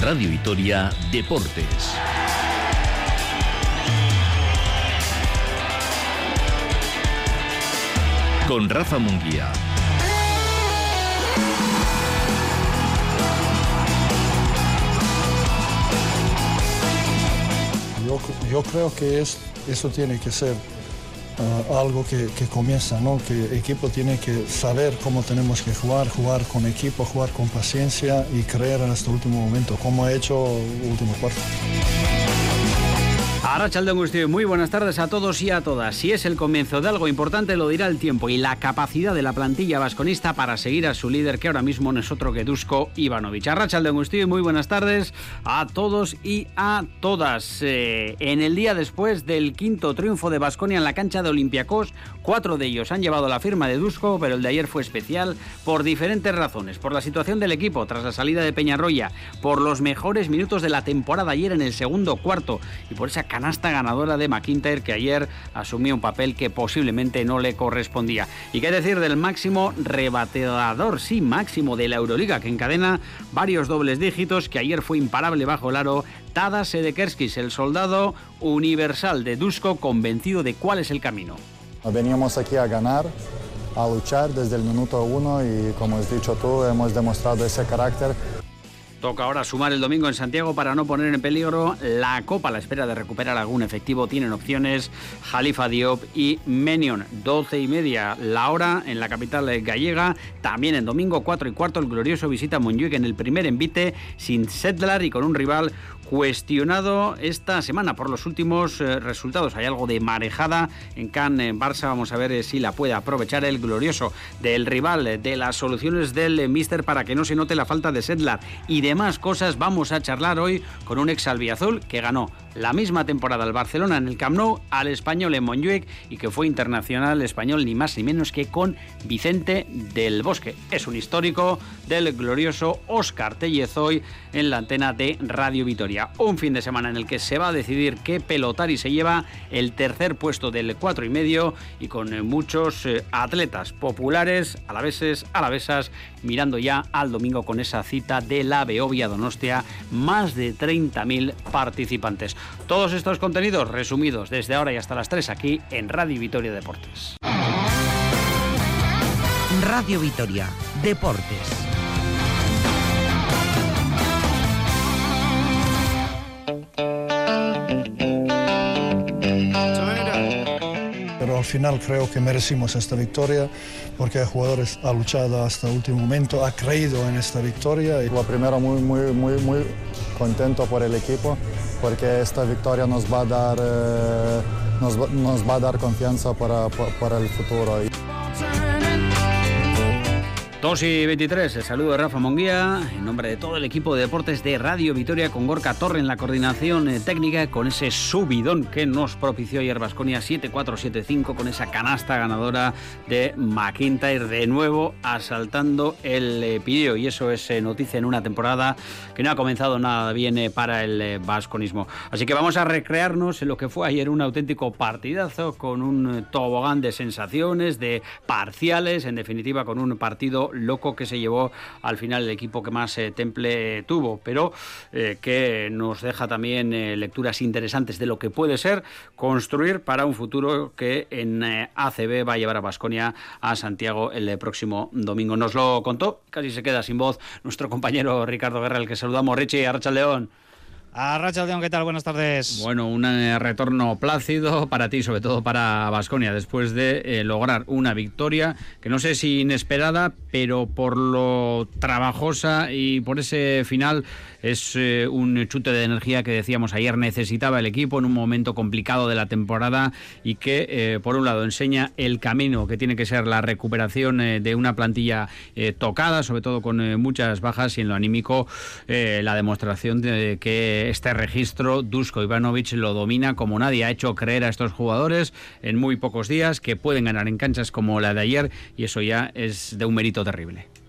Radio Vitoria Deportes. Con Rafa Munguía. Yo, creo que es, eso tiene que ser algo que, que, comienza, ¿no? que el equipo tiene que saber cómo tenemos que jugar, jugar con equipo, jugar con paciencia y creer hasta el último momento, como ha hecho el último cuarto. Arrachalde muy buenas tardes a todos y a todas. Si es el comienzo de algo importante, lo dirá el tiempo y la capacidad de la plantilla vasconista para seguir a su líder, que ahora mismo no es otro que Dusko Ivanovic. Arrachalde muy buenas tardes a todos y a todas. Eh, en el día después del quinto triunfo de Vasconia en la cancha de Olympiacos, cuatro de ellos han llevado la firma de Dusko, pero el de ayer fue especial por diferentes razones. Por la situación del equipo tras la salida de Peñarroya, por los mejores minutos de la temporada ayer en el segundo cuarto y por esa canasta ganadora de McIntyre que ayer asumió un papel que posiblemente no le correspondía. Y qué decir del máximo rebateador, sí, máximo de la Euroliga que encadena varios dobles dígitos que ayer fue imparable bajo el aro. Tadas Sedekerskis, el soldado universal de Dusko, convencido de cuál es el camino. Veníamos aquí a ganar, a luchar desde el minuto uno y como has dicho tú, hemos demostrado ese carácter Toca ahora sumar el domingo en Santiago para no poner en peligro la Copa. A la espera de recuperar algún efectivo tienen opciones Jalifa Diop y Menion. 12 y media la hora en la capital gallega. También en domingo 4 y cuarto el glorioso visita a en el primer envite sin Sedlar y con un rival cuestionado esta semana por los últimos eh, resultados. Hay algo de marejada en Can en Barça. Vamos a ver eh, si la puede aprovechar el glorioso del rival, eh, de las soluciones del Mister para que no se note la falta de Sedlar y demás cosas. Vamos a charlar hoy con un ex albiazul que ganó la misma temporada al Barcelona en el Camp Nou, al español en Montjuic y que fue internacional español ni más ni menos que con Vicente del Bosque. Es un histórico del glorioso Oscar Tellezoy en la antena de Radio Vitoria. Un fin de semana en el que se va a decidir qué pelotari se lleva el tercer puesto del cuatro y medio y con muchos eh, atletas populares, alaveses, alavesas, mirando ya al domingo con esa cita de la Beovia Donostia, más de 30.000 participantes. Todos estos contenidos resumidos desde ahora y hasta las 3 aquí en Radio Vitoria Deportes. Radio Vitoria Deportes. Al final creo que merecimos esta victoria porque el jugador ha luchado hasta el último momento, ha creído en esta victoria. Lo primero muy, muy, muy, muy contento por el equipo porque esta victoria nos va a dar, eh, nos, va a dar confianza para, para, para el futuro. 2 y 23, el saludo de Rafa Monguía, en nombre de todo el equipo de deportes de Radio Vitoria, con Gorka Torre en la coordinación eh, técnica, con ese subidón que nos propició ayer Vasconia 7-4-7-5, con esa canasta ganadora de McIntyre, de nuevo asaltando el eh, pidio. Y eso es eh, noticia en una temporada que no ha comenzado nada bien para el vasconismo. Así que vamos a recrearnos en lo que fue ayer un auténtico partidazo, con un tobogán de sensaciones, de parciales, en definitiva, con un partido loco que se llevó al final el equipo que más eh, temple tuvo, pero eh, que nos deja también eh, lecturas interesantes de lo que puede ser construir para un futuro que en ACB va a llevar a Basconia a Santiago el próximo domingo. Nos lo contó, casi se queda sin voz, nuestro compañero Ricardo Guerra, el que saludamos. Richie, Arracha León. A Racha León, ¿qué tal? Buenas tardes. Bueno, un eh, retorno plácido para ti, sobre todo para Vasconia, después de eh, lograr una victoria que no sé si inesperada, pero por lo trabajosa y por ese final es eh, un chute de energía que decíamos ayer necesitaba el equipo en un momento complicado de la temporada y que, por un lado, enseña el camino que tiene que ser la recuperación de una plantilla tocada, sobre todo con muchas bajas, y en lo anímico, la demostración de que este registro Dusko Ivanovic lo domina como nadie. Ha hecho creer a estos jugadores en muy pocos días que pueden ganar en canchas como la de ayer y eso ya es de un mérito terrible.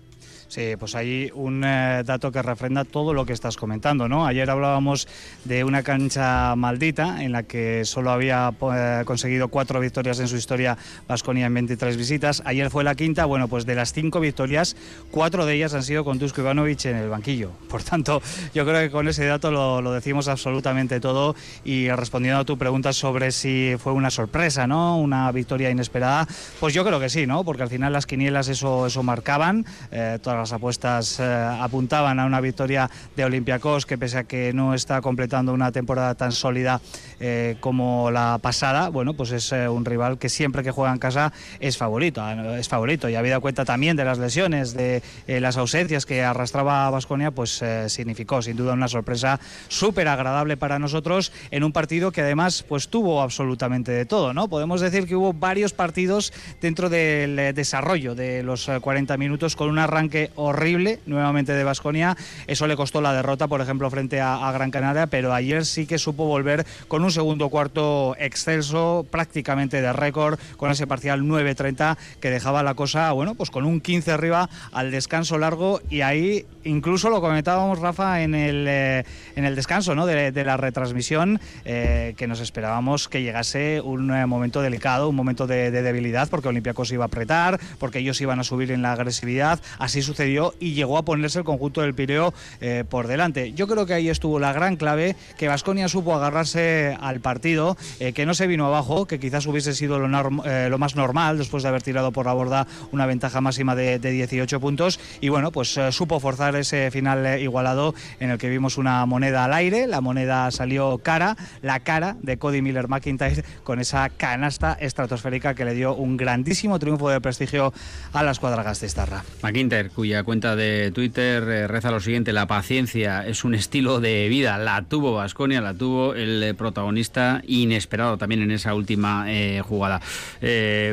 Sí, pues hay un eh, dato que refrenda todo lo que estás comentando, ¿no? Ayer hablábamos de una cancha maldita en la que solo había eh, conseguido cuatro victorias en su historia Vasconia en 23 visitas. Ayer fue la quinta, bueno, pues de las cinco victorias, cuatro de ellas han sido con Dusko Ivanovic en el banquillo. Por tanto, yo creo que con ese dato lo, decimos absolutamente todo y respondiendo a tu pregunta sobre si fue una sorpresa, ¿no? Una victoria inesperada, pues yo creo que sí, ¿no? Porque al final las quinielas eso, eso marcaban, eh, todas las apuestas eh, apuntaban a una victoria de Olympiacos que pese a que no está completando una temporada tan sólida eh, como la pasada, bueno, pues es un rival que siempre que juega en casa es favorito, es favorito y habida cuenta también de las lesiones, de las ausencias que arrastraba Vasconia, pues significó sin duda una sorpresa súper agradable para nosotros en un partido que además pues tuvo absolutamente de todo, ¿no? Podemos decir que hubo varios partidos dentro del desarrollo de los 40 minutos con un arranque horrible nuevamente de Basconia. Eso le costó la derrota, por ejemplo, frente a, Gran Canaria, pero ayer sí que supo volver con un segundo cuarto excelso, prácticamente de récord, con ese parcial 9-30 que dejaba la cosa, bueno, pues con un 15 arriba al descanso largo y ahí incluso lo comentábamos, Rafa, en el, eh, en el descanso ¿no? de, la retransmisión, eh, que nos esperábamos que llegase un eh, momento delicado, un momento de, de debilidad, porque Olympiacos iba a apretar, porque ellos iban a subir en la agresividad. Así sucedió y llegó a ponerse el conjunto del Pireo eh, por delante. Yo creo que ahí estuvo la gran clave, que Vasconia supo agarrarse al partido, eh, que no se vino abajo, que quizás hubiese sido lo, eh, lo, más normal después de haber tirado por la borda una ventaja máxima de, 18 puntos. Y bueno, pues supo forzar ese final igualado en el que vimos una moneda al aire, la moneda salió cara, la cara de Cody Miller McIntyre con esa canasta estratosférica que le dio un grandísimo triunfo de prestigio a las cuadragas de Estarra. McIntyre, cuya cuenta de Twitter eh, reza lo siguiente, la paciencia es un estilo de vida, la tuvo Vasconia, la tuvo el eh, protagonista inesperado también en esa última eh, jugada.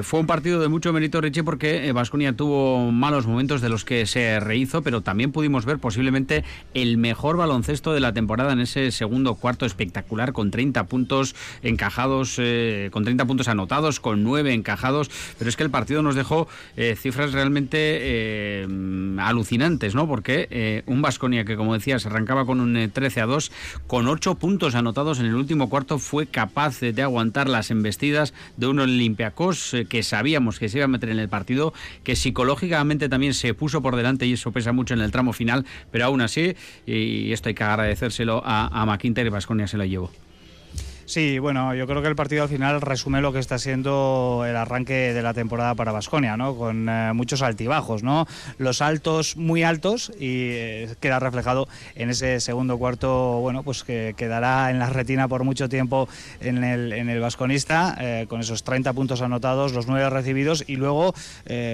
fue un partido de mucho mérito, Richie, porque Vasconia tuvo malos momentos de los que se rehizo, pero también pudimos ver posiblemente el mejor baloncesto de la temporada en ese segundo cuarto espectacular, con 30 puntos encajados, con 30 puntos anotados, con 9 encajados, pero es que el partido nos dejó cifras realmente alucinantes, ¿no? Porque eh, un Vasconia que, como decías, arrancaba con un 13 eh, a 2, con 8 puntos anotados en el último cuarto, fue capaz de aguantar las embestidas de un Olympiacos eh, que sabíamos que se iba a meter en el partido, que psicológicamente también se puso por delante y eso pesa mucho en el tramo final, pero aún así, y esto hay que agradecérselo a, a McIntyre Vasconia se lo llevó. Sí, bueno, yo creo que el partido al final resume lo que está siendo el arranque de la temporada para Basconia, ¿no? Con eh, muchos altibajos, ¿no? Los altos muy altos y eh, queda reflejado en ese segundo cuarto, bueno, pues que quedará en la retina por mucho tiempo en el, en el vasconista, eh, con esos 30 puntos anotados, los 9 recibidos y luego,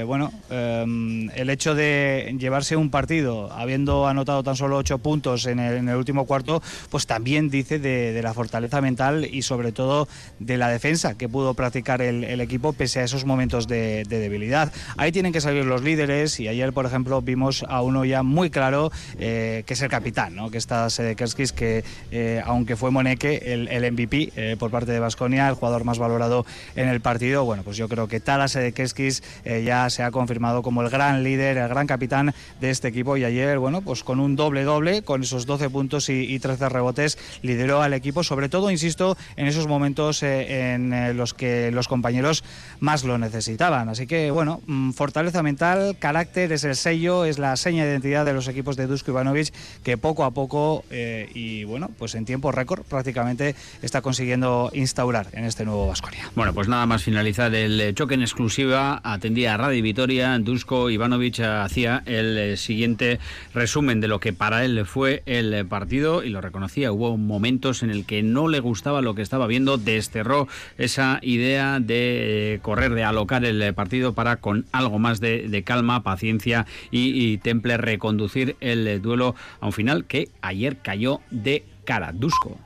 bueno, el hecho de llevarse un partido habiendo anotado tan solo 8 puntos en el, último cuarto, pues también dice de la fortaleza mental y sobre todo de la defensa que pudo practicar el, equipo pese a esos momentos de, debilidad. Ahí tienen que salir los líderes y ayer, por ejemplo, vimos a uno ya muy claro eh, que es el capitán, ¿no? que está Sedekerskis, que eh, aunque fue Moneque el, el MVP eh, por parte de Basconia, el jugador más valorado en el partido, bueno, pues yo creo que Talas Sedekerskis ya se ha confirmado como el gran líder, el gran capitán de este equipo y ayer, bueno, pues con un doble-doble, con esos 12 puntos y, y 13 rebotes, lideró al equipo, sobre todo, insisto, en esos momentos eh, en eh, los que los compañeros más lo necesitaban. Así que, bueno, mm, fortaleza mental, carácter es el sello, es la seña de identidad de los equipos de Dusko Ivanovic que poco a poco eh, y, bueno, pues en tiempo récord prácticamente está consiguiendo instaurar en este nuevo Vasconia. Bueno, pues nada más finalizar el choque en exclusiva, atendía a Radio Vitoria, Dusko Ivanovic hacía el siguiente resumen de lo que para él fue el partido y lo reconocía, hubo momentos en el que no le gustaba lo que estaba viendo, desterró esa idea de eh, correr, de alocar el partido para con algo más de, calma, paciencia y, temple reconducir el duelo a un final que ayer cayó de cara. Dusko.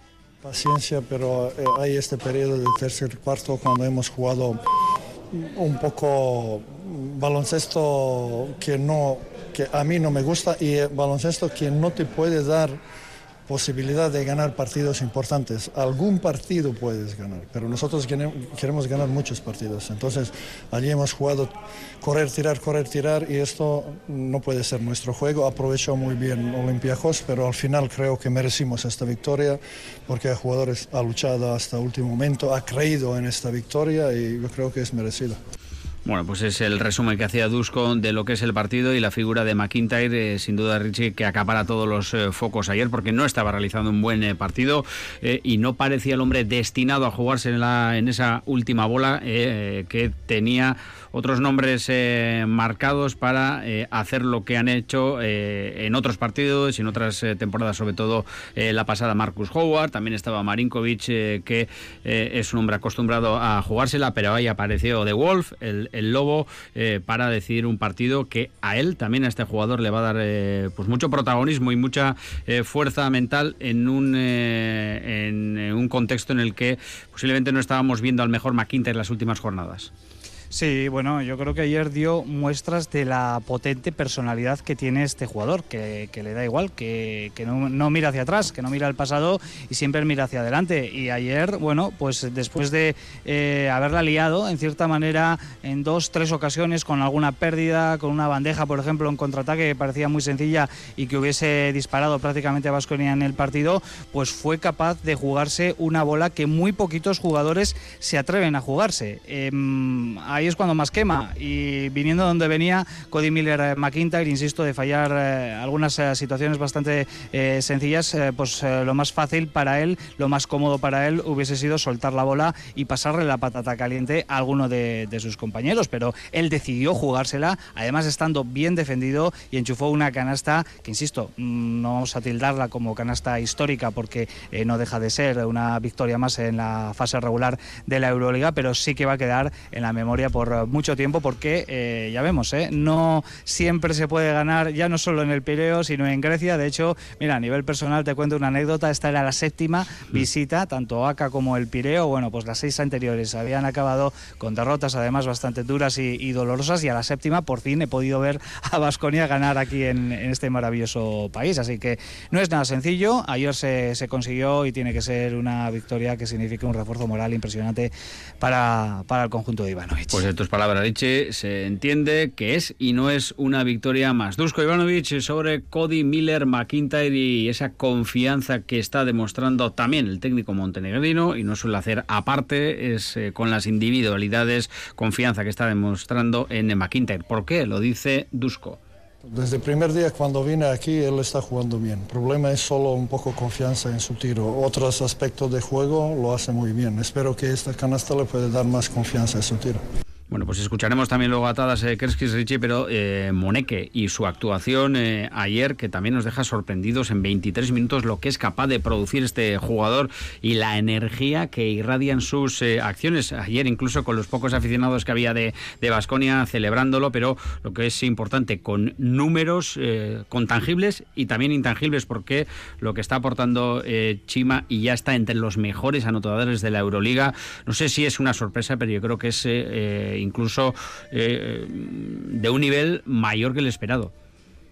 Paciencia, pero eh, hay este periodo del tercer cuarto cuando hemos jugado un poco baloncesto que no que a mí no me gusta y baloncesto que no te puede dar posibilidad de ganar partidos importantes. Algún partido puedes ganar, pero nosotros queremos ganar muchos partidos. Entonces, allí hemos jugado correr, tirar, correr, tirar y esto no puede ser nuestro juego. Aprovechó muy bien Olympiacos, pero al final creo que merecimos esta victoria porque el jugador ha luchado hasta el último momento, ha creído en esta victoria y yo creo que es merecida. Bueno, pues es el resumen que hacía Dusko de lo que es el partido y la figura de McIntyre, eh, sin duda Richie, que acapara todos los eh, focos ayer porque no estaba realizando un buen eh, partido y no parecía el hombre destinado a jugarse en, la, en esa última bola que tenía otros nombres eh, marcados para eh, hacer lo que han hecho eh, en otros partidos y en otras temporadas, sobre todo la pasada Marcus Howard, también estaba Marinkovic, que es un hombre acostumbrado a jugársela, pero ahí apareció The Wolf, el, lobo, para decidir un partido que a él, también a este jugador, le va a dar pues mucho protagonismo y mucha fuerza mental en un, en un contexto en el que posiblemente no estábamos viendo al mejor McIntyre en las últimas jornadas. Sí, bueno, yo creo que ayer dio muestras de la potente personalidad que tiene este jugador, que, le da igual, que, no, mira hacia atrás, que no mira al pasado y siempre mira hacia adelante. Y ayer, bueno, pues después de eh, haberla liado, en cierta manera, en dos, tres ocasiones, con alguna pérdida, con una bandeja, por ejemplo, en contraataque que parecía muy sencilla y que hubiese disparado prácticamente a Vasconia en el partido, pues fue capaz de jugarse una bola que muy poquitos jugadores se atreven a jugarse. Em, ahí es cuando más quema. Y viniendo donde venía Cody Miller eh, McIntyre, insisto, de fallar eh, algunas eh, situaciones bastante sencillas, pues lo más fácil para él, lo más cómodo para él hubiese sido soltar la bola y pasarle la patata caliente a alguno de, sus compañeros. Pero él decidió jugársela, además estando bien defendido y enchufó una canasta que, insisto, mm, no vamos a tildarla como canasta histórica porque no deja de ser una victoria más en la fase regular de la Euroliga, pero sí que va a quedar en la memoria por mucho tiempo porque eh, ya vemos, ¿eh? no siempre se puede ganar ya no solo en el Pireo, sino en Grecia. De hecho, mira, a nivel personal te cuento una anécdota, esta era la séptima visita, tanto ACA como el Pireo, bueno, pues las seis anteriores habían acabado con derrotas además bastante duras y, dolorosas y a la séptima por fin he podido ver a Vasconia ganar aquí en, este maravilloso país. Así que no es nada sencillo, ayer se, se consiguió y tiene que ser una victoria que signifique un refuerzo moral impresionante para, para el conjunto de Ivanovic. Pues de tus palabras, Richie, se entiende que es y no es una victoria más. Dusko Ivanovic sobre Cody Miller McIntyre y esa confianza que está demostrando también el técnico montenegrino y no suele hacer aparte, es eh, con las individualidades, confianza que está demostrando en McIntyre. ¿Por qué? Lo dice Dusko. Desde el primer día cuando vine aquí, él está jugando bien. El problema es solo un poco confianza en su tiro. Otros aspectos de juego lo hace muy bien. Espero que esta canasta le pueda dar más confianza en su tiro. Bueno, pues escucharemos también luego atadas eh, Kerskis Richie, pero eh, Moneke y su actuación eh, ayer, que también nos deja sorprendidos en 23 minutos lo que es capaz de producir este jugador y la energía que irradian sus eh, acciones. Ayer, incluso con los pocos aficionados que había de Basconia celebrándolo, pero lo que es importante, con números, con tangibles y también intangibles, porque lo que está aportando Chima y ya está entre los mejores anotadores de la Euroliga, no sé si es una sorpresa, pero yo creo que es incluso eh, de un nivel mayor que el esperado.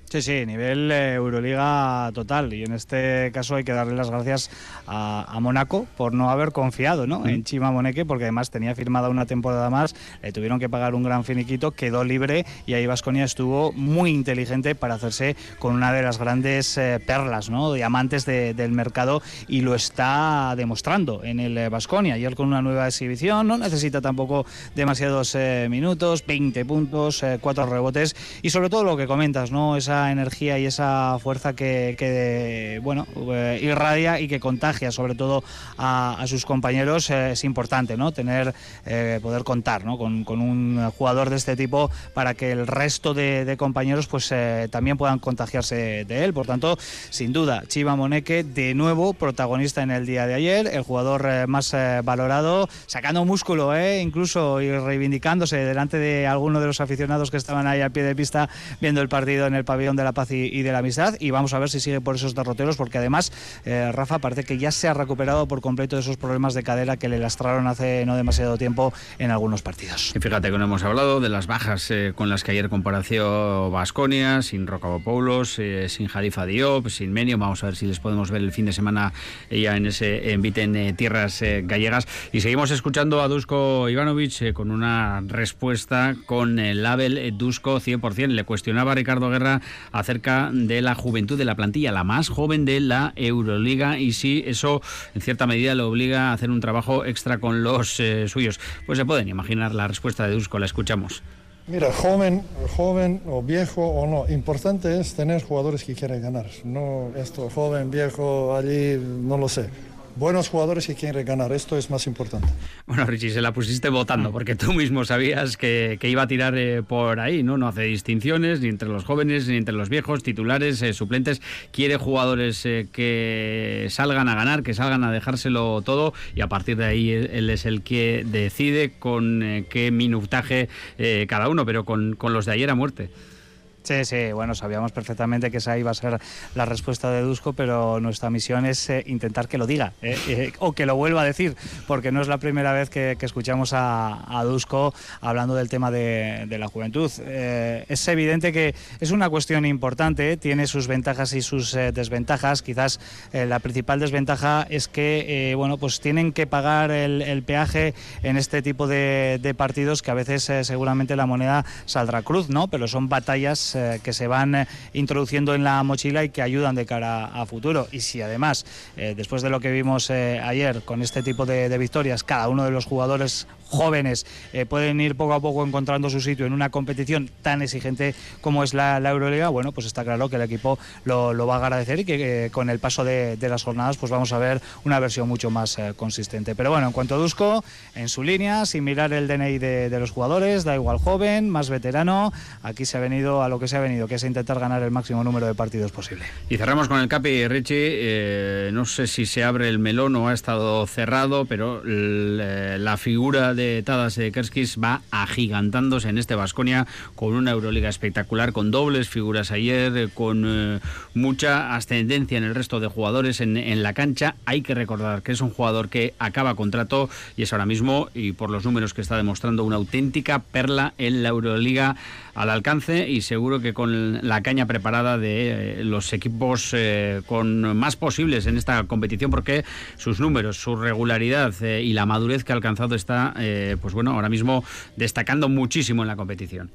Sí, sí, nivel eh, Euroliga total. Y en este caso hay que darle las gracias a, Mónaco por no haber confiado ¿no? en Chima Moneque, porque además tenía firmada una temporada más, le tuvieron que pagar un gran finiquito, quedó libre y ahí Vasconia estuvo muy inteligente para hacerse con una de las grandes eh, perlas, ¿no? diamantes del mercado y lo está demostrando en el Vasconia. Ayer con una nueva exhibición, no necesita tampoco demasiados eh, minutos, 20 puntos, 4 rebotes y sobre todo lo que comentas, ¿no? esa energía y esa fuerza que, bueno, eh, irradia y que contagia sobre todo a, sus compañeros eh, es importante, ¿no? Tener, eh, poder contar ¿no? Con, un jugador de este tipo para que el resto de, compañeros pues también puedan contagiarse de él. Por tanto, sin duda, Chiva Moneque de nuevo protagonista en el día de ayer, el jugador más valorado, sacando músculo, incluso y reivindicándose delante de algunos de los aficionados que estaban ahí al pie de pista viendo el partido en el pabellón de la paz y, de la amistad y vamos a ver si sigue por esos derroteros porque además eh, Rafa parece que ya se ha recuperado por completo de esos problemas de cadera que le lastraron hace no demasiado tiempo en algunos partidos. Y fíjate que no hemos hablado de las bajas eh, con las que ayer compareció Vasconia, sin Rocabopoulos, eh, sin Jalifa Diop, sin Menio, vamos a ver si les podemos ver el fin de semana ya en ese envite en tierras gallegas y seguimos escuchando a Dusko Ivanovic con una respuesta con el label Dusko 100%. Le cuestionaba a Ricardo Guerra acerca de la juventud de la plantilla, la más joven de la Euroliga, y si eso en cierta medida lo obliga a hacer un trabajo extra con los eh, suyos. Pues se pueden imaginar la respuesta de Dusko, la escuchamos. Mira, joven, joven o viejo o no, importante es tener jugadores que quieren ganar. No esto, joven, viejo, allí, no lo sé buenos jugadores que quieren ganar. Esto es más importante. Bueno, Richie, se la pusiste votando porque tú mismo sabías que, iba a tirar eh, por ahí, ¿no? No hace distinciones ni entre los jóvenes ni entre los viejos, titulares, eh, suplentes. Quiere jugadores eh, que salgan a ganar, que salgan a dejárselo todo y a partir de ahí él es el que decide con qué minutaje cada uno, pero con, con los de ayer a muerte. Sí, sí, bueno, sabíamos perfectamente que esa iba a ser la respuesta de Dusko, pero nuestra misión es eh, intentar que lo diga eh, eh, o que lo vuelva a decir, porque no es la primera vez que, escuchamos a, a, hablando del tema de, la juventud. es evidente que es una cuestión importante, tiene sus ventajas y sus desventajas. Quizás la principal desventaja es que, bueno, pues tienen que pagar el, peaje en este tipo de, de partidos que a veces seguramente la moneda saldrá cruz, ¿no? Pero son batallas eh, que se van eh, introduciendo en la mochila y que ayudan de cara a futuro. Y si además, eh, después de lo que vimos ayer con este tipo de, de victorias, cada uno de los jugadores jóvenes eh, pueden ir poco a poco encontrando su sitio en una competición tan exigente como es la, Euroliga, bueno, pues está claro que el equipo lo, va a agradecer y que eh, con el paso de, las jornadas pues vamos a ver una versión mucho más eh, consistente. Pero bueno, en cuanto a Dusko, en su línea, sin mirar el DNI de, los jugadores, da igual joven, más veterano, aquí se ha venido a lo que se ha venido, que es intentar ganar el máximo número de partidos posible. Y cerramos con el Capi, Richie, no sé si se abre el melón o ha estado cerrado, pero la figura de Tadas Kerskis va agigantándose en este Vasconia con una Euroliga espectacular, con dobles figuras ayer, eh, con eh, mucha ascendencia en el resto de jugadores en, en, la cancha. Hay que recordar que es un jugador que acaba contrato y es ahora mismo, y por los números que está demostrando, una auténtica perla en la Euroliga al alcance y seguro que con la caña preparada de eh, los equipos eh, con más posibles en esta competición porque sus números, su regularidad eh, y la madurez que ha alcanzado está, pues bueno, ahora mismo destacando muchísimo en la competición.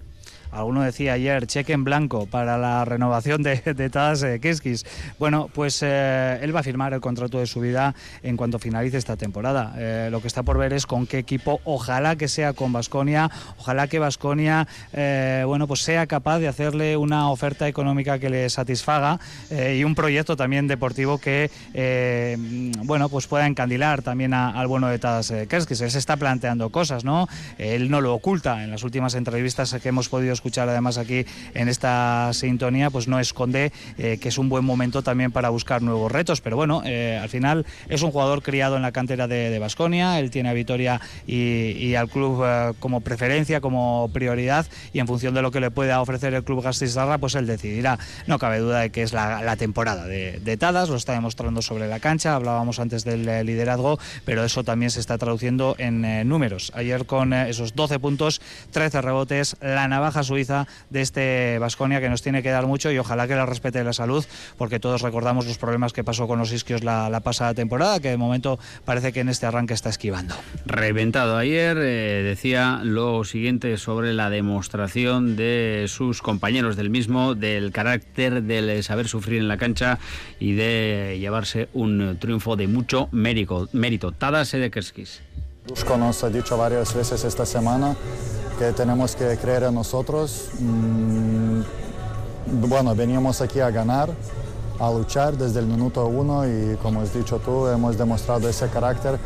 Alguno decía ayer cheque en blanco para la renovación de, de Tadas eh, Keskis. Bueno, pues eh, él va a firmar el contrato de su vida en cuanto finalice esta temporada. Eh, lo que está por ver es con qué equipo, ojalá que sea con Basconia, ojalá que Basconia bueno, pues sea capaz de hacerle una oferta económica que le satisfaga y un proyecto también deportivo que bueno, pues pueda encandilar también al bueno de Tadas Keskis. Él se está planteando cosas, ¿no? Él no lo oculta en las últimas entrevistas que hemos podido escuchar además aquí en esta sintonía, pues no esconde eh, que es un buen momento también para buscar nuevos retos. Pero bueno, eh, al final es un jugador criado en la cantera de Basconia, él tiene a Vitoria y, al club eh, como preferencia, como prioridad, y en función de lo que le pueda ofrecer el club Gastizarra, pues él decidirá. No cabe duda de que es la, temporada de, de, Tadas, lo está demostrando sobre la cancha, hablábamos antes del liderazgo, pero eso también se está traduciendo en números. Ayer con esos 12 puntos, 13 rebotes, la navaja Suiza de este Vasconia que nos tiene que dar mucho y ojalá que la respete la salud, porque todos recordamos los problemas que pasó con los isquios la, pasada temporada, que de momento parece que en este arranque está esquivando. Reventado ayer, eh, decía lo siguiente sobre la demostración de sus compañeros del mismo, del carácter, del saber sufrir en la cancha y de llevarse un triunfo de mucho mérito. mérito. Tadas Sedekerskis. Dusko nos ha dicho varias veces esta semana que tenemos que creer en nosotros. Mm, bueno, venimos aquí a ganar, a luchar desde el minuto uno y como has dicho tú, hemos demostrado ese carácter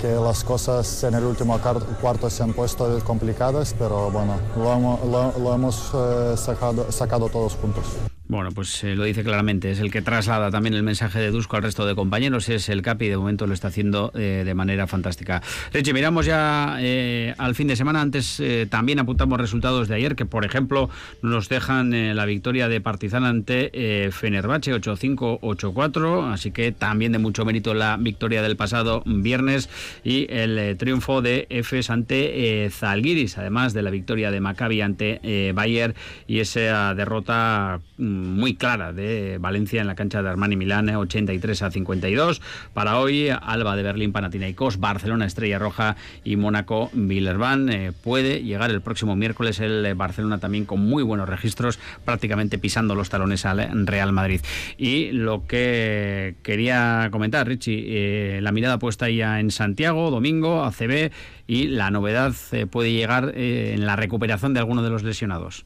que las cosas en el último cuarto se han puesto complicadas, pero bueno, lo, hemos, eh, sacado, sacado todos juntos. Bueno, pues eh, lo dice claramente, es el que traslada también el mensaje de Dusko al resto de compañeros, es el Capi de momento lo está haciendo eh, de manera fantástica. Leche, miramos ya eh, al fin de semana, antes también apuntamos resultados de ayer, que por ejemplo nos dejan la victoria de Partizan ante Fenerbahce 8-5, 8-4, así que también de mucho mérito la victoria del pasado viernes y el triunfo de Efes ante Zalgiris, además de la victoria de Maccabi ante Bayer y esa derrota mm, muy clara de Valencia en la cancha de Armani Milán, 83 a 52. Para hoy, Alba de Berlín, Panathinaikos, Barcelona, Estrella Roja y Mónaco, Villerban. Eh, puede llegar el próximo miércoles el eh, Barcelona también con muy buenos registros, prácticamente pisando los talones al Real Madrid. Y lo que quería comentar, Richie, eh, la mirada puesta ya en Santiago, domingo, ACB, y la novedad puede llegar en la recuperación de algunos de los lesionados.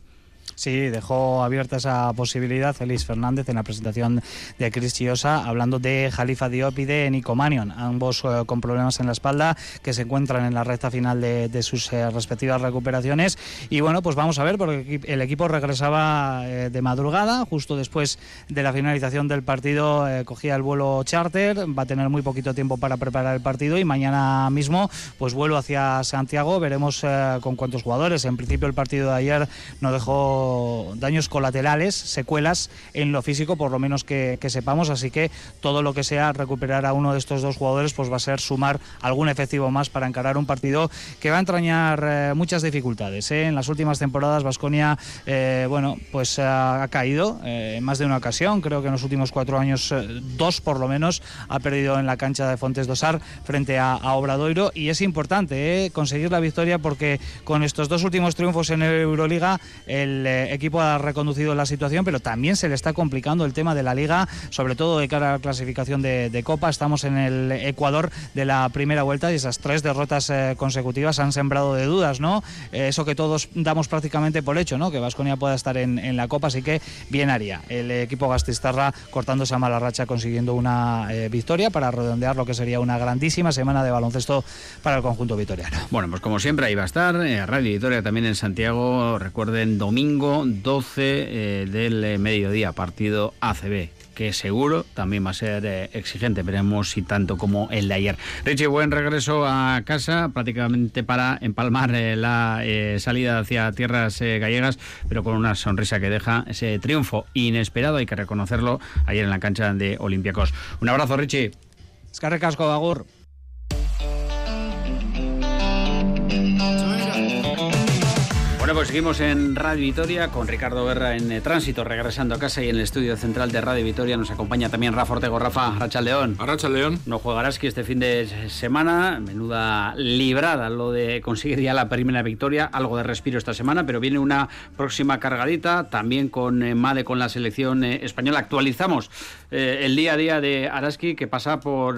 Sí, dejó abierta esa posibilidad Félix Fernández en la presentación de Cris Chiosa, hablando de Jalifa Diop y de Nico Manion, ambos eh, con problemas en la espalda que se encuentran en la recta final de, sus eh, respectivas recuperaciones. Y bueno, pues vamos a ver, porque el equipo regresaba eh, de madrugada, justo después de la finalización del partido, cogía el vuelo charter, va a tener muy poquito tiempo para preparar el partido y mañana mismo pues vuelo hacia Santiago, veremos con cuántos jugadores. En principio el partido de ayer no dejó daños colaterales, secuelas en lo físico, por lo menos que, sepamos. Así que todo lo que sea recuperar a uno de estos dos jugadores, pues va a ser sumar algún efectivo más para encarar un partido que va a entrañar eh, muchas dificultades. ¿eh? En las últimas temporadas, Vasconia, eh, bueno, pues ha caído en más de una ocasión. Creo que en los últimos cuatro años, dos por lo menos, ha perdido en la cancha de Fontes Dosar frente a, a Obradoiro. Y es importante conseguir la victoria porque con estos dos últimos triunfos en Euroliga, el equipo ha reconducido la situación, pero también se le está complicando el tema de la liga, sobre todo de cara a la clasificación de, Copa. Estamos en el Ecuador de la primera vuelta y esas tres derrotas eh, consecutivas han sembrado de dudas, ¿no? Eh, eso que todos damos prácticamente por hecho, ¿no? Que Vasconia pueda estar en, la Copa, así que bien haría el equipo Gastistarra cortando esa mala racha, consiguiendo una eh, victoria para redondear lo que sería una grandísima semana de baloncesto para el conjunto vitoriano. Bueno, pues como siempre ahí va a estar Radio Vitoria también en Santiago. Recuerden, domingo 12 eh, del eh, mediodía, partido ACB que seguro también va a ser eh, exigente. Veremos si tanto como el de ayer. Richie, buen regreso a casa, prácticamente para empalmar la salida hacia tierras gallegas, pero con una sonrisa que deja ese triunfo inesperado, hay que reconocerlo, ayer en la cancha de Olympiacos. Un abrazo, Richie. Es que recasco. Pues seguimos en Radio Vitoria con Ricardo Guerra en eh, tránsito, regresando a casa y en el estudio central de Radio Vitoria nos acompaña también Rafa Ortego. Rafa, Racha León. Racha León. No jugarás que este fin de semana, menuda librada lo de conseguir ya la primera victoria, algo de respiro esta semana, pero viene una próxima cargadita, también con eh, Made con la selección eh, española. Actualizamos el día a día de Araski que pasa por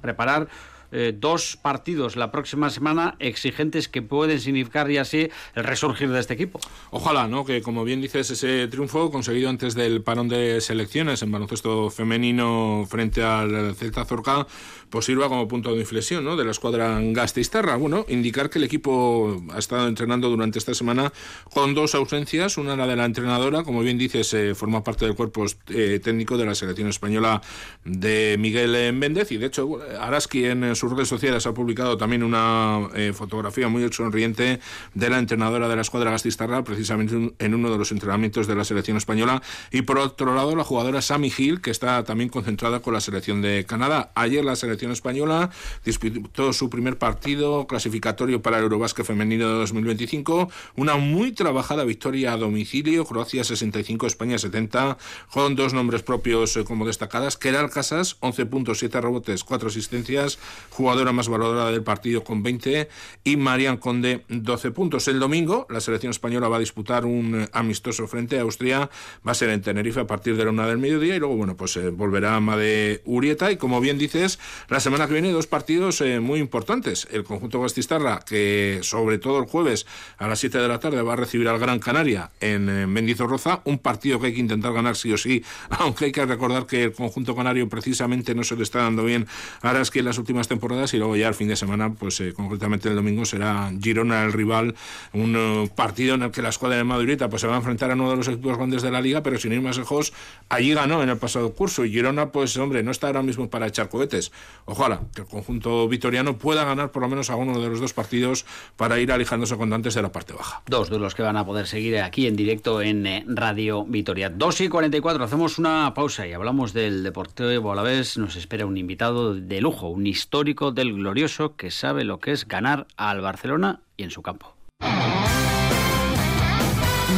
preparar eh, dos partidos la próxima semana exigentes que pueden significar ya así el resurgir de este equipo. Ojalá, ¿no? Que como bien dices, ese triunfo conseguido antes del parón de selecciones en baloncesto femenino frente al Celta Zorca, pues sirva como punto de inflexión, ¿no? De la escuadra Gastistarra. Bueno, indicar que el equipo ha estado entrenando durante esta semana con dos ausencias, una de la entrenadora, como bien dices, eh, forma parte del cuerpo eh, técnico de la selección española de Miguel Méndez y de hecho Araski en sus redes sociales ha publicado también una eh, fotografía muy sonriente de la entrenadora de la escuadra Gastistarra, precisamente en uno de los entrenamientos de la selección española. Y por otro lado, la jugadora Sammy Hill, que está también concentrada con la selección de Canadá. Ayer la selección española disputó su primer partido clasificatorio para el Eurobásquet femenino de 2025. Una muy trabajada victoria a domicilio, Croacia 65, España 70, con dos nombres propios eh, como destacadas. Keral Casas, 11 puntos, 7 rebotes, 4 asistencias jugadora más valorada del partido con 20 y Marian Conde 12 puntos. El domingo la selección española va a disputar un amistoso frente a Austria, va a ser en Tenerife a partir de la una del mediodía y luego bueno pues eh, volverá a Made Urieta y como bien dices la semana que viene dos partidos eh, muy importantes. El conjunto Gastistarra que sobre todo el jueves a las 7 de la tarde va a recibir al Gran Canaria en eh, Mendizorroza, un partido que hay que intentar ganar sí o sí, aunque hay que recordar que el conjunto canario precisamente no se le está dando bien ahora es que en las últimas temporadas temporadas y luego ya el fin de semana, pues eh, concretamente el domingo será Girona el rival, un eh, partido en el que la escuadra de Madurita pues se va a enfrentar a uno de los equipos grandes de la liga, pero sin ir más lejos, allí ganó en el pasado curso y Girona pues hombre, no está ahora mismo para echar cohetes. Ojalá que el conjunto vitoriano pueda ganar por lo menos a uno de los dos partidos para ir alejándose con antes de la parte baja. Dos duelos que van a poder seguir aquí en directo en eh, Radio Vitoria. 2 y 44, hacemos una pausa y hablamos del Deportivo a la vez. Nos espera un invitado de lujo, un histórico del glorioso que sabe lo que es ganar al Barcelona y en su campo.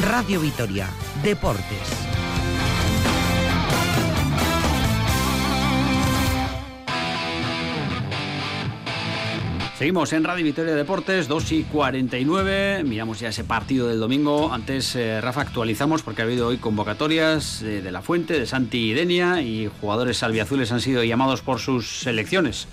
Radio Vitoria, Deportes. Seguimos en Radio Victoria Deportes, 2 y 49. Miramos ya ese partido del domingo. Antes, eh, Rafa, actualizamos porque ha habido hoy convocatorias eh, de La Fuente, de Santi y Denia y jugadores salviazules han sido llamados por sus selecciones.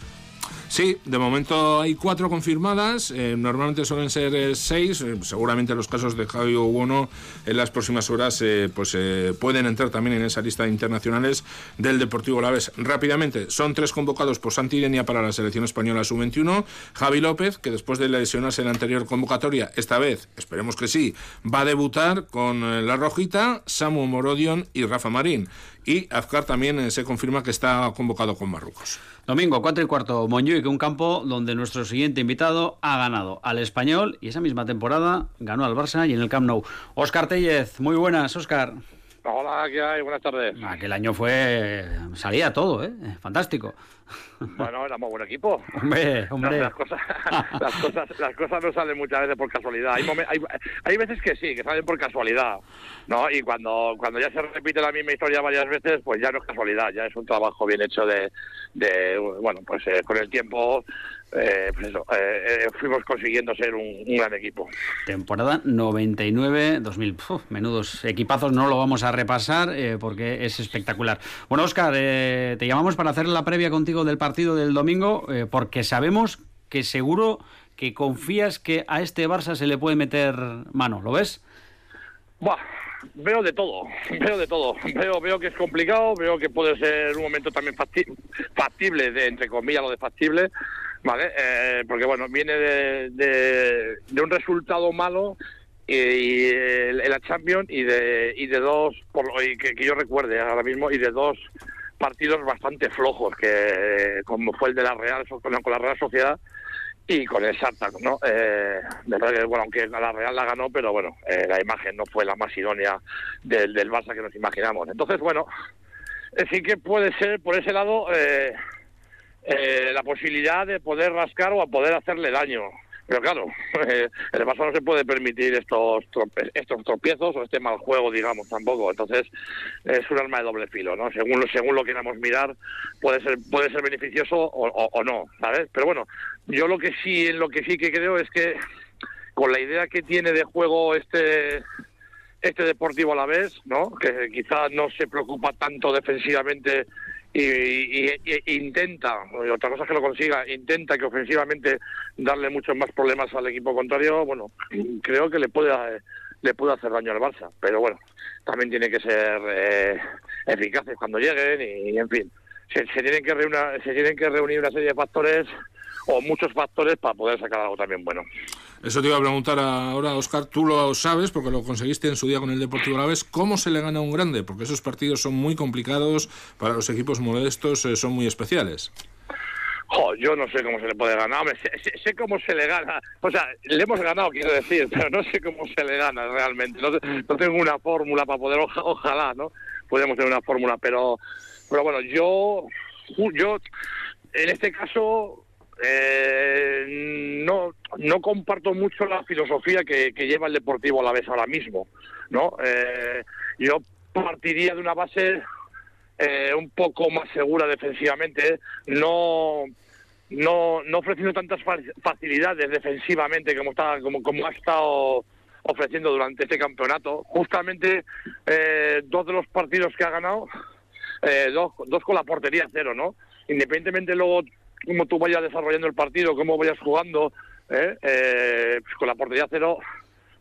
Sí, de momento hay cuatro confirmadas, eh, normalmente suelen ser eh, seis, eh, seguramente los casos de Javi Bono en las próximas horas pues pueden entrar también en esa lista de internacionales del Deportivo Laves. Rápidamente, son tres convocados por Santidenia para la selección española sub-21, Javi López, que después de lesionarse en la anterior convocatoria, esta vez, esperemos que sí, va a debutar con la Rojita, Samu Morodion y Rafa Marín. Y Azcar también se confirma que está convocado con Marruecos. Domingo, 4 y cuarto, Montjuic, un campo donde nuestro siguiente invitado ha ganado al Español y esa misma temporada ganó al Barça y en el Camp Nou. Óscar Tellez, muy buenas, Óscar. Hola, ¿qué hay? Buenas tardes. Aquel año fue... salía todo, ¿eh? Fantástico. Bueno, éramos buen equipo. Hombre, hombre. Las cosas, las cosas, las cosas no salen muchas veces por casualidad. Hay, hay, hay, veces que sí, que salen por casualidad, ¿no? Y cuando, cuando ya se repite la misma historia varias veces, pues ya no es casualidad, ya es un trabajo bien hecho de, de bueno, pues eh, con el tiempo eh, pues eso, eh, eh, fuimos consiguiendo ser un, gran equipo. Temporada 99-2000. Menudos equipazos, no lo vamos a repasar porque es espectacular. Bueno, Oscar, te llamamos para hacer la previa contigo del partido del domingo porque sabemos que seguro que confías que a este Barça se le puede meter mano, ¿lo ves? Buah, veo de todo, veo de todo. Veo, veo que es complicado, veo que puede ser un momento también factible, de, entre comillas lo de factible, ¿vale? Eh, porque bueno, viene de, de, un resultado malo y, en la Champions y de, y de dos, por y que, yo recuerde ahora mismo, y de dos partidos bastante flojos, que como fue el de la Real, con, la Real Sociedad y con el Sarta, ¿no? Eh, que, bueno, aunque la Real la ganó, pero bueno, eh, la imagen no fue la más idónea del, del Barça que nos imaginamos. Entonces, bueno, sí que puede ser por ese lado eh, eh, la posibilidad de poder rascar o a poder hacerle daño. Pero claro, eh, el Barça no se puede permitir estos estos tropiezos o este mal juego, digamos, tampoco. Entonces es un arma de doble filo, ¿no? Según según lo queramos mirar, puede ser puede ser beneficioso o, o, no, ¿sabes? Pero bueno, yo lo que sí en lo que sí que creo es que con la idea que tiene de juego este este Deportivo a la vez, ¿no? Que quizás no se preocupa tanto defensivamente y, intenta, otra cosa es que lo consiga, intenta que ofensivamente darle muchos más problemas al equipo contrario, bueno, creo que le puede le puede hacer daño al Barça, pero bueno, también tiene que ser eh, eficaces cuando lleguen y, en fin, se, tienen que reunir, se tienen que reunir una serie de factores o muchos factores para poder sacar algo también bueno. Eso te iba a preguntar ahora, Oscar, tú lo sabes porque lo conseguiste en su día con el Deportivo Alavés, ¿cómo se le gana a un grande? Porque esos partidos son muy complicados, para los equipos modestos eh, son muy especiales. yo no sé cómo se le puede ganar. sé, cómo se le gana. O sea, le hemos ganado, quiero decir, pero no sé cómo se le gana realmente. No, tengo una fórmula para poder, ojalá, ¿no? Podemos tener una fórmula, pero, pero bueno, yo, yo, en este caso, eh, no, no comparto mucho la filosofía que, lleva el Deportivo a la vez ahora mismo. ¿no? Eh, yo partiría de una base eh, un poco más segura defensivamente, no, no, no ofreciendo tantas facilidades defensivamente como, está, como, como ha estado ofreciendo durante este campeonato. Justamente eh, dos de los partidos que ha ganado, dos, dos con la portería cero, ¿no? Independientemente luego cómo tú vayas desarrollando el partido, cómo vayas jugando, ¿eh? Eh, pues con la portería cero,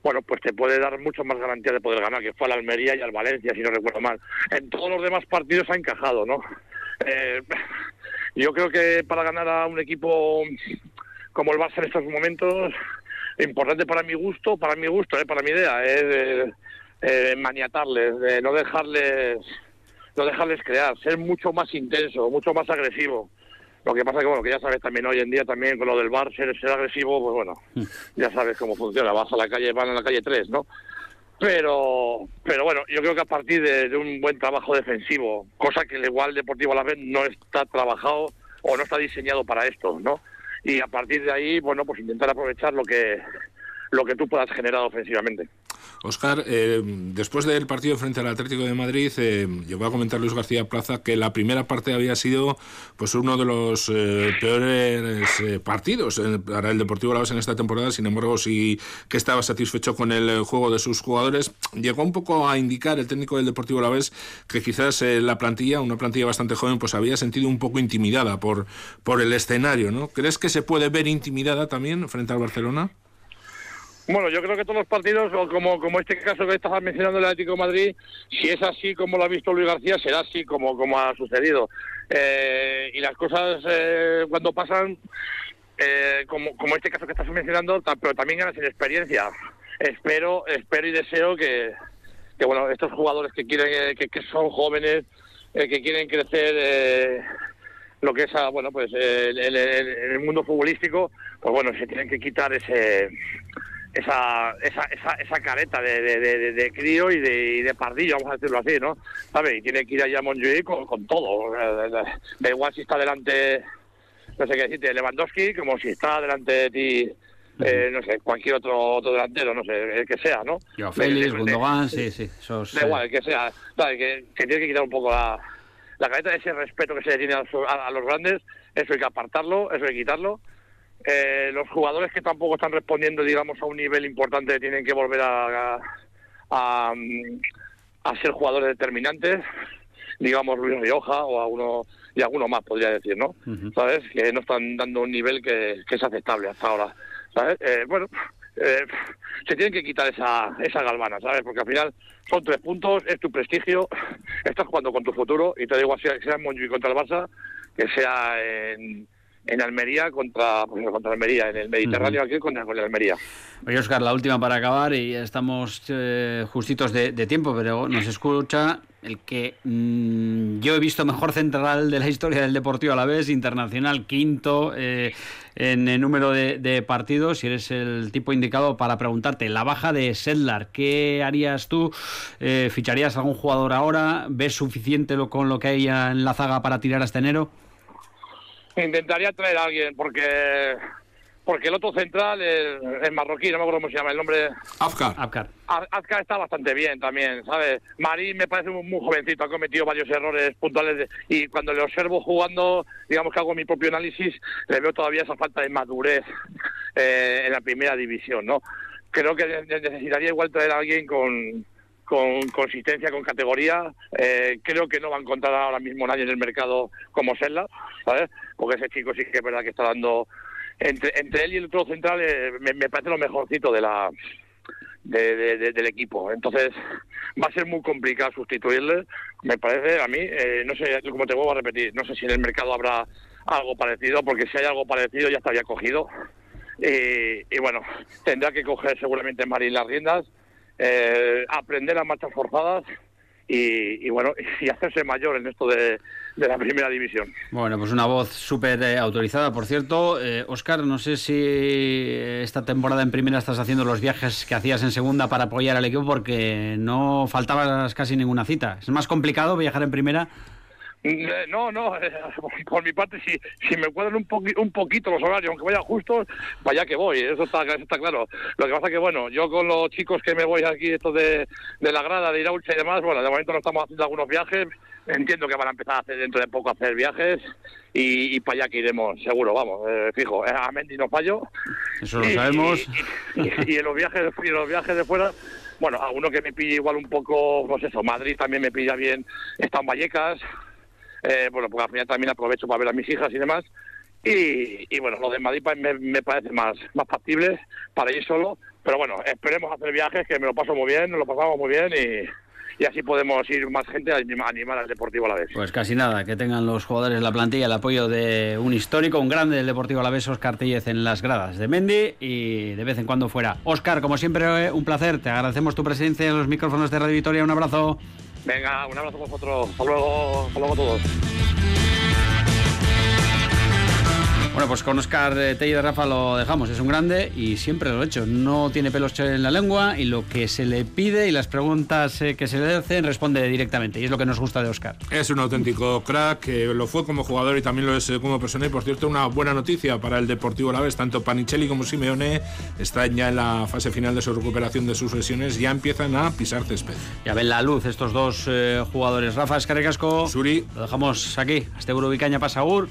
bueno, pues te puede dar mucho más garantía de poder ganar, que fue al Almería y al Valencia, si no recuerdo mal. En todos los demás partidos ha encajado, ¿no? Eh, Yo creo que para ganar a un equipo como el Barça en estos momentos, importante para mi gusto, para mi gusto, eh, para mi idea, es eh, maniatarles, de no dejarles, no dejarles crear, ser mucho más intenso, mucho más agresivo. Lo que pasa que, bueno, que ya sabes también hoy en día también con lo del bar, ser, ser agresivo, pues bueno, ya sabes cómo funciona. Vas a la calle, van a la calle 3, ¿no? Pero, pero bueno, yo creo que a partir de, de un buen trabajo defensivo, cosa que el igual Deportivo a la vez no está trabajado o no está diseñado para esto, ¿no? Y a partir de ahí, bueno, pues intentar aprovechar lo que lo que tú puedas generar ofensivamente. Oscar, eh, después del partido frente al Atlético de Madrid, eh, llegó a comentar Luis García Plaza que la primera parte había sido pues uno de los eh, peores eh, partidos para el Deportivo Alavés en esta temporada. Sin embargo, sí que estaba satisfecho con el juego de sus jugadores. Llegó un poco a indicar el técnico del Deportivo Alavés que quizás la plantilla, una plantilla bastante joven, pues había sentido un poco intimidada por, por el escenario, ¿no? ¿Crees que se puede ver intimidada también frente al Barcelona? Bueno, yo creo que todos los partidos, o como, como este caso que estás mencionando el Atlético Madrid, si es así como lo ha visto Luis García, será así como, como ha sucedido. Eh, y las cosas eh, cuando pasan, eh, como, como este caso que estás mencionando, pero también ganas en experiencia. Espero, espero y deseo que, que bueno, estos jugadores que quieren, que, que son jóvenes, que quieren crecer lo que es bueno pues el, el, mundo futbolístico pues bueno se tienen que quitar ese esa, esa, esa, esa careta de, de, de, de crío y de, y de pardillo, vamos a decirlo así, ¿no? ¿Sabes? Y tiene que ir allá a Montjuic con, con todo. Da igual si está delante, no sé qué decirte, Lewandowski, como si está delante de ti, eh, no sé, cualquier otro, otro delantero, no sé, el que sea, ¿no? Yo, Félix, Gundogan, sí, sí. Esos, da igual, el que sea. Que, que tiene que quitar un poco la, la careta de ese respeto que se le tiene a, a, a los grandes, eso hay que apartarlo, eso hay que quitarlo eh, los jugadores que tampoco están respondiendo, digamos, a un nivel importante tienen que volver a, a, a ser jugadores determinantes, digamos Luis Rioja o alguno y alguno más podría decir, ¿no? Uh -huh. ¿Sabes? Que no están dando un nivel que, que es aceptable hasta ahora. ¿Sabes? Eh, bueno, eh, se tienen que quitar esa, esa galvana, ¿sabes? Porque al final son tres puntos, es tu prestigio, estás jugando con tu futuro y te digo, sea, sea en Montjuic contra el Barça, que sea en, en Almería contra, contra Almería, en el Mediterráneo uh -huh. aquí contra, con Almería. Oye, Oscar, la última para acabar y estamos eh, justitos de, de, tiempo, pero nos escucha el que mmm, yo he visto mejor central de la historia del Deportivo a la vez, internacional, quinto eh, en el número de, de, partidos, y eres el tipo indicado para preguntarte, la baja de Sedlar, ¿qué harías tú? Eh, ¿Ficharías a algún jugador ahora? ¿Ves suficiente lo, con lo que hay en la zaga para tirar hasta enero? Intentaría traer a alguien porque porque el otro central, el, el, marroquí, no me acuerdo cómo se llama el nombre. Afkar. Afkar. Afkar está bastante bien también, ¿sabes? Marín me parece muy, muy jovencito, ha cometido varios errores puntuales de, y cuando le observo jugando, digamos que hago mi propio análisis, le veo todavía esa falta de madurez eh, en la primera división, ¿no? Creo que necesitaría igual traer a alguien con, con consistencia, con categoría. Eh, creo que no va a encontrar ahora mismo nadie en el mercado como Sella, ¿sabes? Porque ese chico sí que es verdad que está dando entre, entre él y el otro central eh, me, parece lo mejorcito de la de, de, de, del equipo. Entonces va a ser muy complicado sustituirle, me parece a mí. Eh, no sé, como te vuelvo a repetir, no sé si en el mercado habrá algo parecido, porque si hay algo parecido ya estaría cogido. Y, y bueno, tendrá que coger seguramente Marín las riendas, eh, aprender a marchas forzadas y, y, bueno, y hacerse mayor en esto de, la primera división. Bueno, pues una voz súper eh, autorizada, por cierto. Eh, Oscar, no sé si esta temporada en primera estás haciendo los viajes que hacías en segunda para apoyar al equipo porque no faltabas casi ninguna cita. ¿Es más complicado viajar en primera? No, no, por mi parte, si, si me cuadran un, un poquito los horarios, aunque vaya justo, vaya que voy, eso está, eso está claro. Lo que pasa que, bueno, yo con los chicos que me voy aquí, esto de, de la grada, de Iraucha y demás, bueno, de momento no estamos haciendo algunos viajes, entiendo que van a empezar a hacer dentro de poco a hacer viajes y, y para allá que iremos, seguro, vamos, eh, fijo, a Mendy no fallo. Eso lo y, sabemos. Y, y, en los viajes, y en los viajes de fuera bueno, alguno que me pille igual un poco, pues eso, Madrid también me pilla bien, están Vallecas, eh, bueno, porque al final también aprovecho para ver a mis hijas y demás. Y, y bueno, lo de Madrid me, me, parece más, más factible para ir solo. Pero bueno, esperemos hacer viajes, que me lo paso muy bien, nos lo pasamos muy bien y, y así podemos ir más gente a anima- animar al Deportivo a la vez. Pues casi nada, que tengan los jugadores la plantilla el apoyo de un histórico, un grande del Deportivo Alavés, Óscar Tellez, en las gradas de Mendy y de vez en cuando fuera. Óscar, como siempre, un placer. Te agradecemos tu presencia en los micrófonos de Radio Vitoria. Un abrazo. Venga, un abrazo para vosotros. Hasta luego, hasta luego a todos. Bueno, pues con Oscar eh, Tellez de Rafa lo dejamos, es un grande y siempre lo ha hecho. No tiene pelos en la lengua y lo que se le pide y las preguntas eh, que se le hacen responde directamente. Y es lo que nos gusta de Oscar. Es un auténtico crack, que lo fue como jugador y también lo es eh, como persona. Y por cierto, una buena noticia para el Deportivo Alavés, tanto Panicelli como Simeone están ya en la fase final de su recuperación de sus lesiones, ya empiezan a pisar césped. Ya ven la luz estos dos eh, jugadores. Rafa Escarrecasco. Suri. Lo dejamos aquí. Hasta Eurovicaña Pasagur.